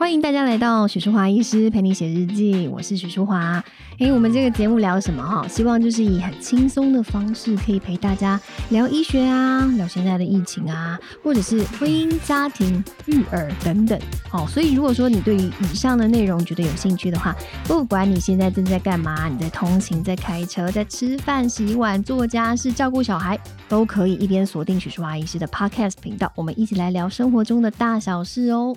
欢迎大家来到许淑华医师陪你写日记，我是许淑华。诶，我们这个节目聊什么哈？希望就是以很轻松的方式，可以陪大家聊医学啊，聊现在的疫情啊，或者是婚姻、家庭、育儿等等。好，所以如果说你对于以上的内容觉得有兴趣的话，不管你现在正在干嘛，你在通勤、在开车、在吃饭、洗碗、做家事、照顾小孩，都可以一边锁定许淑华医师的 Podcast 频道，我们一起来聊生活中的大小事哦。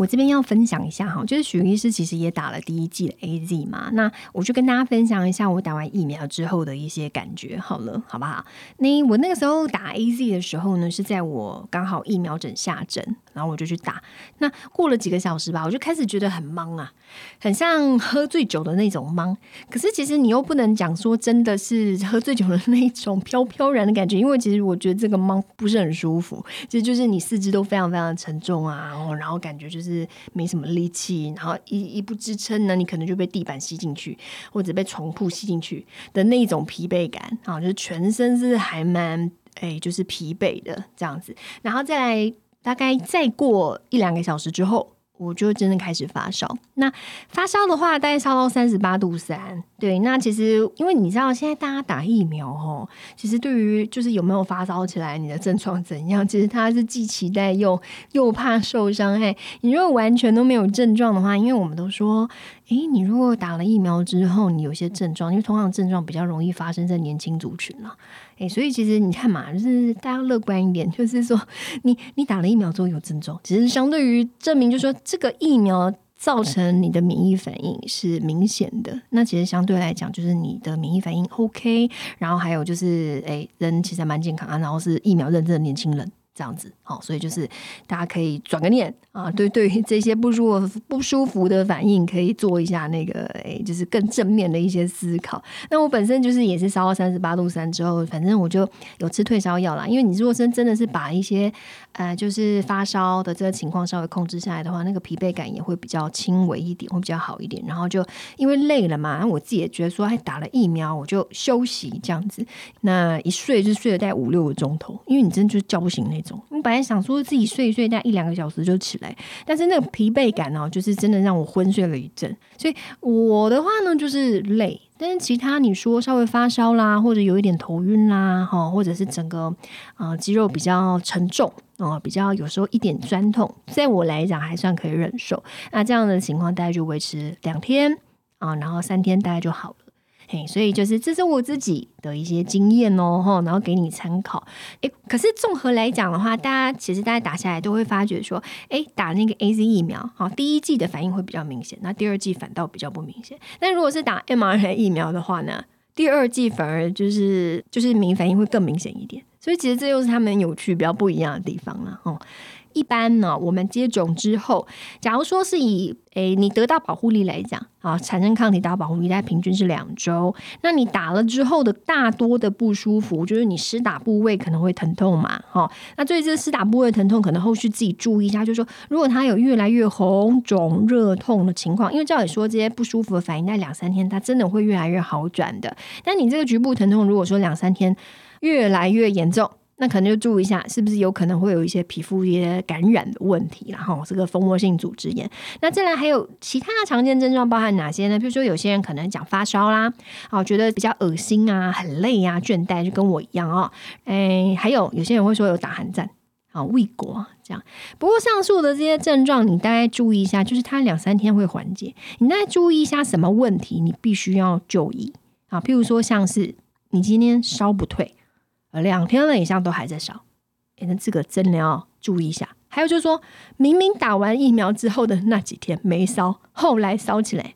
我这边要分享一下哈，就是许医师其实也打了第一季的 A Z 嘛，那我就跟大家分享一下我打完疫苗之后的一些感觉好了，好不好？那我那个时候打 A Z 的时候呢，是在我刚好疫苗疹下针，然后我就去打。那过了几个小时吧，我就开始觉得很懵啊，很像喝醉酒的那种懵。可是其实你又不能讲说真的是喝醉酒的那种飘飘然的感觉，因为其实我觉得这个懵不是很舒服，其实就是你四肢都非常非常的沉重啊，然后感觉就是。是没什么力气，然后一一不支撑呢，你可能就被地板吸进去，或者被床铺吸进去的那种疲惫感啊，就是全身是还蛮哎，就是疲惫的这样子。然后再来，大概再过一两个小时之后。我就真的开始发烧。那发烧的话，大概烧到三十八度三。对，那其实因为你知道，现在大家打疫苗哦，其实对于就是有没有发烧起来，你的症状怎样，其实他是既期待又又怕受伤害。你如果完全都没有症状的话，因为我们都说，诶，你如果打了疫苗之后，你有些症状，因为通常症状比较容易发生在年轻族群了。哎，所以其实你看嘛，就是大家乐观一点，就是说你你打了疫苗之后有症状，只是相对于证明，就是说这个疫苗造成你的免疫反应是明显的，那其实相对来讲，就是你的免疫反应 OK，然后还有就是诶，人其实还蛮健康啊，然后是疫苗认证的年轻人。这样子，好，所以就是大家可以转个念啊，对，对于这些不舒服、不舒服的反应，可以做一下那个，哎，就是更正面的一些思考。那我本身就是也是烧到三十八度三之后，反正我就有吃退烧药啦。因为你如果真真的是把一些呃，就是发烧的这个情况稍微控制下来的话，那个疲惫感也会比较轻微一点，会比较好一点。然后就因为累了嘛，然后我自己也觉得说，还打了疫苗，我就休息这样子。那一睡就睡了大概五六个钟头，因为你真的就叫不醒那种。我本来想说自己睡一睡，大概一两个小时就起来，但是那个疲惫感哦，就是真的让我昏睡了一阵。所以我的话呢，就是累，但是其他你说稍微发烧啦，或者有一点头晕啦，哈，或者是整个啊肌肉比较沉重啊，比较有时候一点酸痛，在我来讲还算可以忍受。那这样的情况大概就维持两天啊，然后三天大概就好了。嘿，所以就是这是我自己的一些经验哦，哈，然后给你参考。诶，可是综合来讲的话，大家其实大家打下来都会发觉说，诶，打那个 A Z 疫苗，好，第一季的反应会比较明显，那第二季反倒比较不明显。但如果是打 mRNA 疫苗的话呢，第二季反而就是就是免疫反应会更明显一点。所以其实这又是他们有趣比较不一样的地方了，哦。一般呢，我们接种之后，假如说是以诶你得到保护力来讲啊，产生抗体达到保护力，大概平均是两周。那你打了之后的大多的不舒服，就是你施打部位可能会疼痛嘛，哈。那对这施打部位疼痛，可能后续自己注意一下，就是说如果它有越来越红肿、热痛的情况，因为照理说这些不舒服的反应在两三天，它真的会越来越好转的。但你这个局部疼痛，如果说两三天越来越严重。那可能就注意一下，是不是有可能会有一些皮肤一些感染的问题，然后这个蜂窝性组织炎。那再来还有其他常见症状包含哪些呢？比如说有些人可能讲发烧啦，哦，觉得比较恶心啊，很累啊，倦怠，就跟我一样哦。哎，还有有些人会说有打寒战，啊，胃果这样。不过上述的这些症状，你大概注意一下，就是它两三天会缓解。你大概注意一下什么问题，你必须要就医啊。譬如说像是你今天烧不退。呃，两天了以上都还在烧，那这个真的要注意一下。还有就是说，明明打完疫苗之后的那几天没烧，后来烧起来，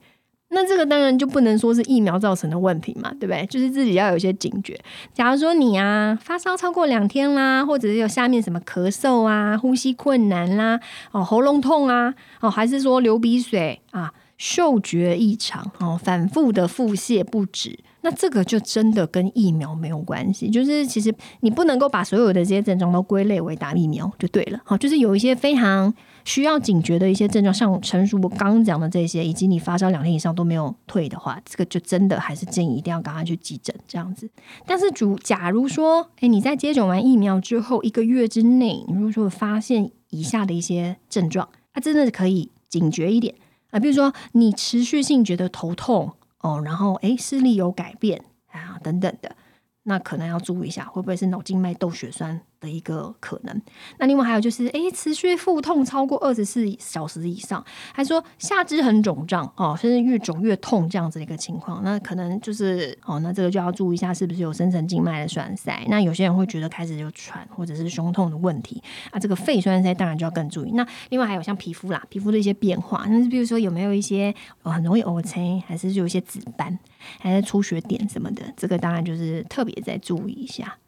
那这个当然就不能说是疫苗造成的问题嘛，对不对？就是自己要有一些警觉。假如说你啊发烧超过两天啦，或者是有下面什么咳嗽啊、呼吸困难啦、哦喉咙痛啊、哦还是说流鼻水啊、嗅觉异常哦、反复的腹泻不止。那这个就真的跟疫苗没有关系，就是其实你不能够把所有的这些症状都归类为打疫苗就对了。好，就是有一些非常需要警觉的一些症状，像陈叔我刚刚讲的这些，以及你发烧两天以上都没有退的话，这个就真的还是建议一定要赶快去急诊这样子。但是主假如说，哎，你在接种完疫苗之后一个月之内，你如果说发现以下的一些症状，它真的可以。警觉一点啊。比如说你持续性觉得头痛哦，然后诶视力有改变啊等等的，那可能要注意一下，会不会是脑静脉窦血栓？的一个可能，那另外还有就是，哎，持续腹痛超过二十四小时以上，还说下肢很肿胀哦，甚至越肿越痛这样子的一个情况，那可能就是哦，那这个就要注意一下是不是有深层静脉的栓塞。那有些人会觉得开始有喘或者是胸痛的问题啊，这个肺栓塞当然就要更注意。那另外还有像皮肤啦，皮肤的一些变化，那比如说有没有一些很容易呕青，还是有一些紫斑，还是出血点什么的，这个当然就是特别再注意一下。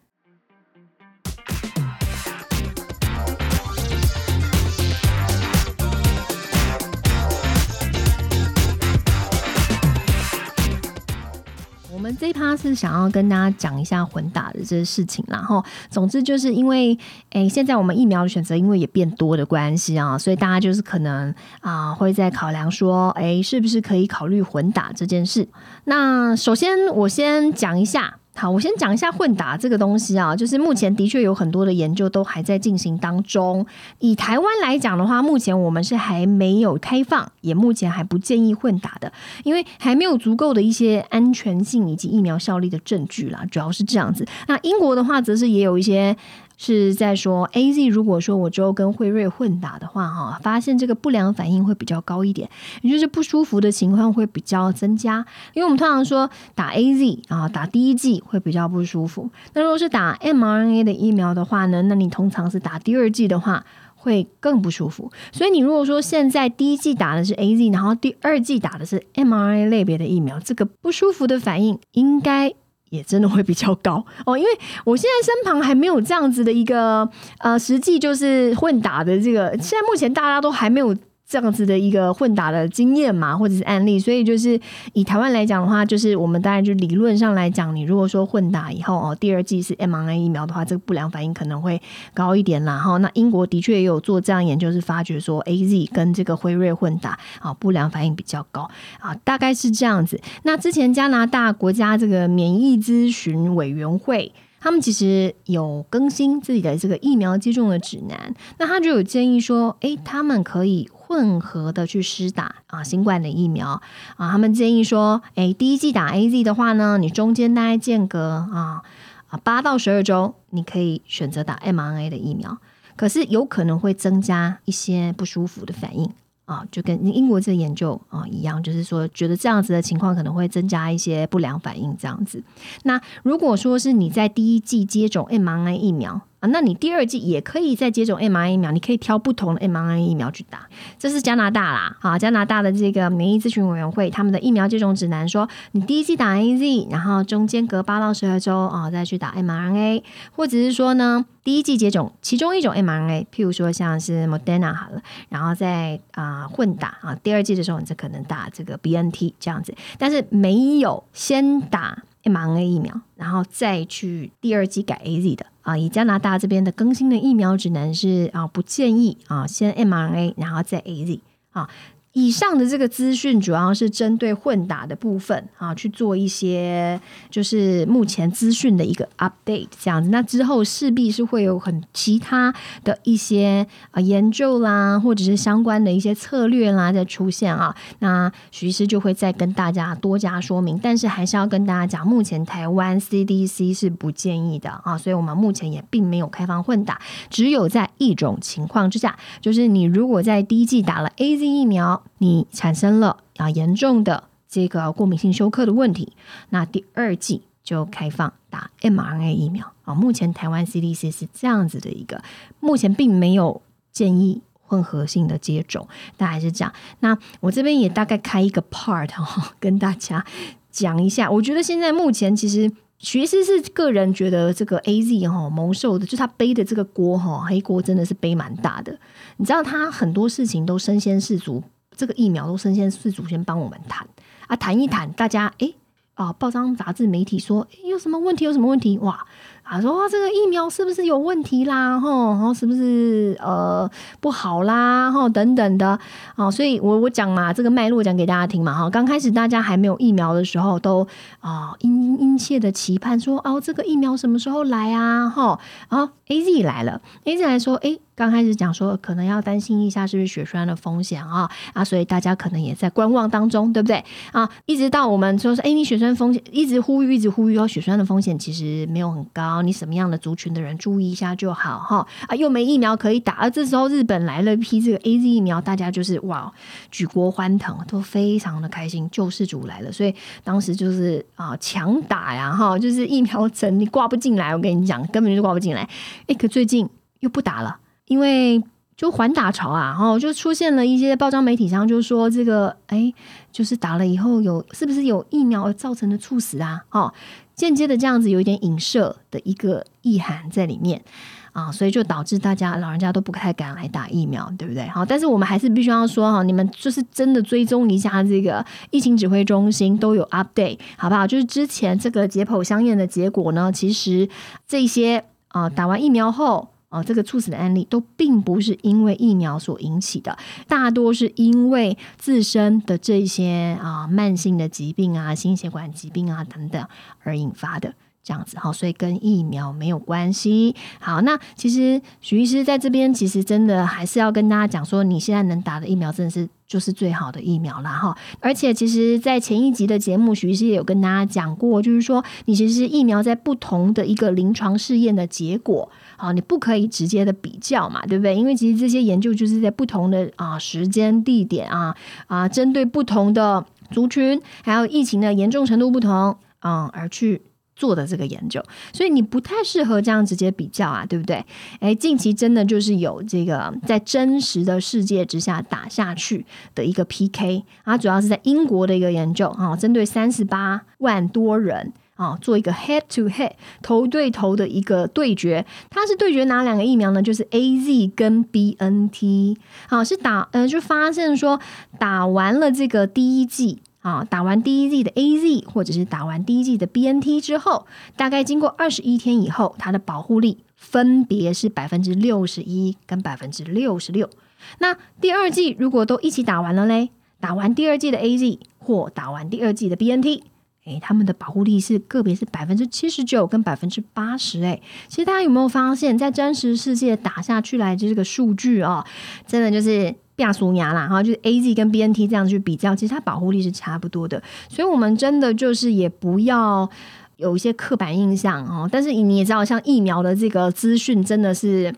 我们这一趴是想要跟大家讲一下混打的这些事情，然后总之就是因为，诶，现在我们疫苗的选择因为也变多的关系啊，所以大家就是可能啊会在考量说，诶，是不是可以考虑混打这件事？那首先我先讲一下。好，我先讲一下混打这个东西啊，就是目前的确有很多的研究都还在进行当中。以台湾来讲的话，目前我们是还没有开放，也目前还不建议混打的，因为还没有足够的一些安全性以及疫苗效力的证据啦，主要是这样子。那英国的话，则是也有一些。是在说 A Z，如果说我之后跟辉瑞混打的话，哈，发现这个不良反应会比较高一点，也就是不舒服的情况会比较增加。因为我们通常说打 A Z 啊，打第一剂会比较不舒服。那如果是打 m R N A 的疫苗的话呢，那你通常是打第二剂的话会更不舒服。所以你如果说现在第一剂打的是 A Z，然后第二剂打的是 m R N A 类别的疫苗，这个不舒服的反应应该。也真的会比较高 哦，因为我现在身旁还没有这样子的一个呃，实际就是混打的这个，现在目前大家都还没有。这样子的一个混打的经验嘛，或者是案例，所以就是以台湾来讲的话，就是我们当然就理论上来讲，你如果说混打以后哦，第二季是 mRNA 疫苗的话，这个不良反应可能会高一点啦。哈，那英国的确也有做这样研究，是发觉说 A Z 跟这个辉瑞混打啊，不良反应比较高啊，大概是这样子。那之前加拿大国家这个免疫咨询委员会。他们其实有更新自己的这个疫苗接种的指南，那他就有建议说，诶，他们可以混合的去施打啊新冠的疫苗啊。他们建议说，诶，第一季打 A Z 的话呢，你中间大概间隔啊啊八到十二周，你可以选择打 m R N A 的疫苗，可是有可能会增加一些不舒服的反应。啊，就跟英国这个研究啊一样，就是说，觉得这样子的情况可能会增加一些不良反应，这样子。那如果说是你在第一季接种 mRNA 疫苗。那你第二季也可以再接种 mRNA 疫苗，你可以挑不同的 mRNA 疫苗去打。这是加拿大啦，啊，加拿大的这个免疫咨询委员会他们的疫苗接种指南说，你第一季打 AZ，然后中间隔八到十二周啊再去打 mRNA，或者是说呢，第一季接种其中一种 mRNA，譬如说像是 Moderna 好了，然后再啊混打啊，第二季的时候你就可能打这个 BNT 这样子，但是没有先打。mRNA 疫苗，然后再去第二季改 AZ 的啊，以加拿大这边的更新的疫苗指南是啊，不建议啊，先 mRNA，然后再 AZ 啊。以上的这个资讯主要是针对混打的部分啊，去做一些就是目前资讯的一个 update 这样子。那之后势必是会有很其他的一些啊研究啦，或者是相关的一些策略啦在出现啊。那徐医师就会再跟大家多加说明，但是还是要跟大家讲，目前台湾 CDC 是不建议的啊，所以我们目前也并没有开放混打，只有在一种情况之下，就是你如果在第一季打了 AZ 疫苗。你产生了啊严重的这个过敏性休克的问题，那第二季就开放打 mRNA 疫苗啊。目前台湾 CDC 是这样子的一个，目前并没有建议混合性的接种，但还是这样。那我这边也大概开一个 part 哈，跟大家讲一下。我觉得现在目前其实。其实是个人觉得这个 A Z 哈蒙受的，就他背的这个锅哈黑锅真的是背蛮大的。你知道他很多事情都身先士卒，这个疫苗都身先士卒先帮我们谈啊谈一谈，大家哎啊报章杂志媒体说有什么问题有什么问题哇啊，说哇这个疫苗是不是有问题啦？吼，然后是不是呃不好啦？吼等等的哦，所以我我讲嘛，这个脉络讲给大家听嘛哈。刚开始大家还没有疫苗的时候，都啊殷殷切的期盼说哦，这个疫苗什么时候来啊？哈，然后 A Z 来了，A Z 来说哎。刚开始讲说可能要担心一下是不是血栓的风险啊啊，所以大家可能也在观望当中，对不对啊？一直到我们说是哎，你血栓风险一直呼吁，一直呼吁哦，血栓的风险其实没有很高，你什么样的族群的人注意一下就好哈啊，又没疫苗可以打，而这时候日本来了一批这个 A Z 疫苗，大家就是哇举国欢腾，都非常的开心，救世主来了，所以当时就是啊强打呀哈，就是疫苗针你挂不进来，我跟你讲根本就挂不进来，哎，可最近又不打了。因为就缓打潮啊，然后就出现了一些报章媒体上就说这个，哎，就是打了以后有是不是有疫苗造成的猝死啊？哦，间接的这样子有一点影射的一个意涵在里面啊，所以就导致大家老人家都不太敢来打疫苗，对不对？好，但是我们还是必须要说哈，你们就是真的追踪一下这个疫情指挥中心都有 update，好不好？就是之前这个解剖相验的结果呢，其实这些啊打完疫苗后。哦，这个猝死的案例都并不是因为疫苗所引起的，大多是因为自身的这些啊慢性的疾病啊、心血管疾病啊等等而引发的。这样子哈，所以跟疫苗没有关系。好，那其实许医师在这边，其实真的还是要跟大家讲说，你现在能打的疫苗，真的是就是最好的疫苗了哈。而且，其实，在前一集的节目，许医师也有跟大家讲过，就是说，你其实疫苗在不同的一个临床试验的结果，好，你不可以直接的比较嘛，对不对？因为其实这些研究就是在不同的啊时间地点啊啊，针对不同的族群，还有疫情的严重程度不同啊，而去。做的这个研究，所以你不太适合这样直接比较啊，对不对？哎，近期真的就是有这个在真实的世界之下打下去的一个 PK 啊，主要是在英国的一个研究啊，针对三十八万多人啊，做一个 head to head 头对头的一个对决。它是对决哪两个疫苗呢？就是 A Z 跟 B N T 啊，是打呃，就发现说打完了这个第一剂。啊，打完第一剂的 A Z，或者是打完第一剂的 B N T 之后，大概经过二十一天以后，它的保护力分别是百分之六十一跟百分之六十六。那第二剂如果都一起打完了嘞，打完第二剂的 A Z 或打完第二剂的 B N T，诶，他们的保护力是个别是百分之七十九跟百分之八十。诶，其实大家有没有发现，在真实世界打下去来的这个数据啊，真的就是。亚苏牙啦，哈，就是 A Z 跟 B N T 这样去比较，其实它保护力是差不多的，所以我们真的就是也不要有一些刻板印象哦。但是你也知道，像疫苗的这个资讯，真的是，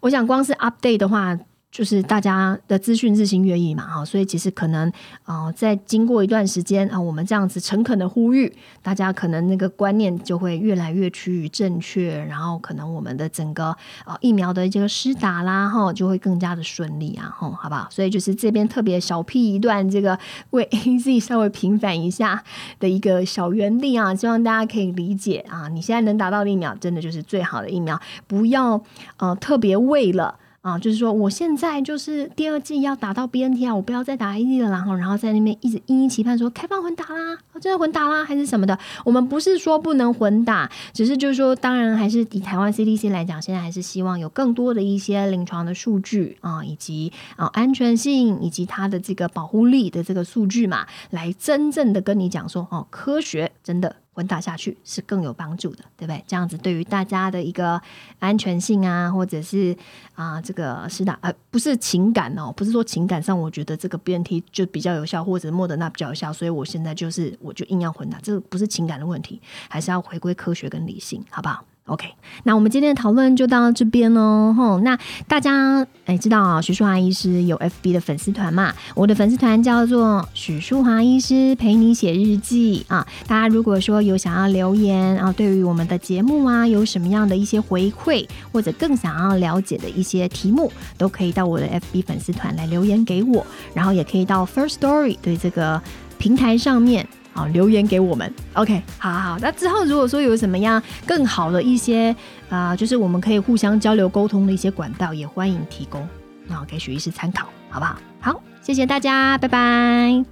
我想光是 update 的话。就是大家的资讯日新月异嘛，哈，所以其实可能啊，在经过一段时间啊，我们这样子诚恳的呼吁，大家可能那个观念就会越来越趋于正确，然后可能我们的整个啊疫苗的这个施打啦，哈，就会更加的顺利啊，哈，好不好？所以就是这边特别小辟一段这个为 A Z 稍微平反一下的一个小原地啊，希望大家可以理解啊，你现在能打到的疫苗，真的就是最好的疫苗，不要呃特别为了。啊，就是说，我现在就是第二季要打到 BNT 啊，我不要再打 AD 了，然后，然后在那边一直殷殷期盼说开放混打啦，真的混打啦，还是什么的？我们不是说不能混打，只是就是说，当然还是以台湾 CDC 来讲，现在还是希望有更多的一些临床的数据啊，以及啊安全性以及它的这个保护力的这个数据嘛，来真正的跟你讲说，哦，科学真的。混打下去是更有帮助的，对不对？这样子对于大家的一个安全性啊，或者是啊，这个是打呃，不是情感哦，不是说情感上，我觉得这个 BNT 就比较有效，或者莫德纳比较有效，所以我现在就是我就硬要混打，这个不是情感的问题，还是要回归科学跟理性，好不好？OK，那我们今天的讨论就到这边喽。吼，那大家哎知道啊，许淑华医师有 FB 的粉丝团嘛？我的粉丝团叫做许淑华医师陪你写日记啊。大家如果说有想要留言啊，对于我们的节目啊，有什么样的一些回馈，或者更想要了解的一些题目，都可以到我的 FB 粉丝团来留言给我，然后也可以到 First Story 对这个平台上面。好，留言给我们，OK，好好好。那之后如果说有什么样更好的一些啊，就是我们可以互相交流沟通的一些管道，也欢迎提供，然后给许医师参考，好不好？好，谢谢大家，拜拜。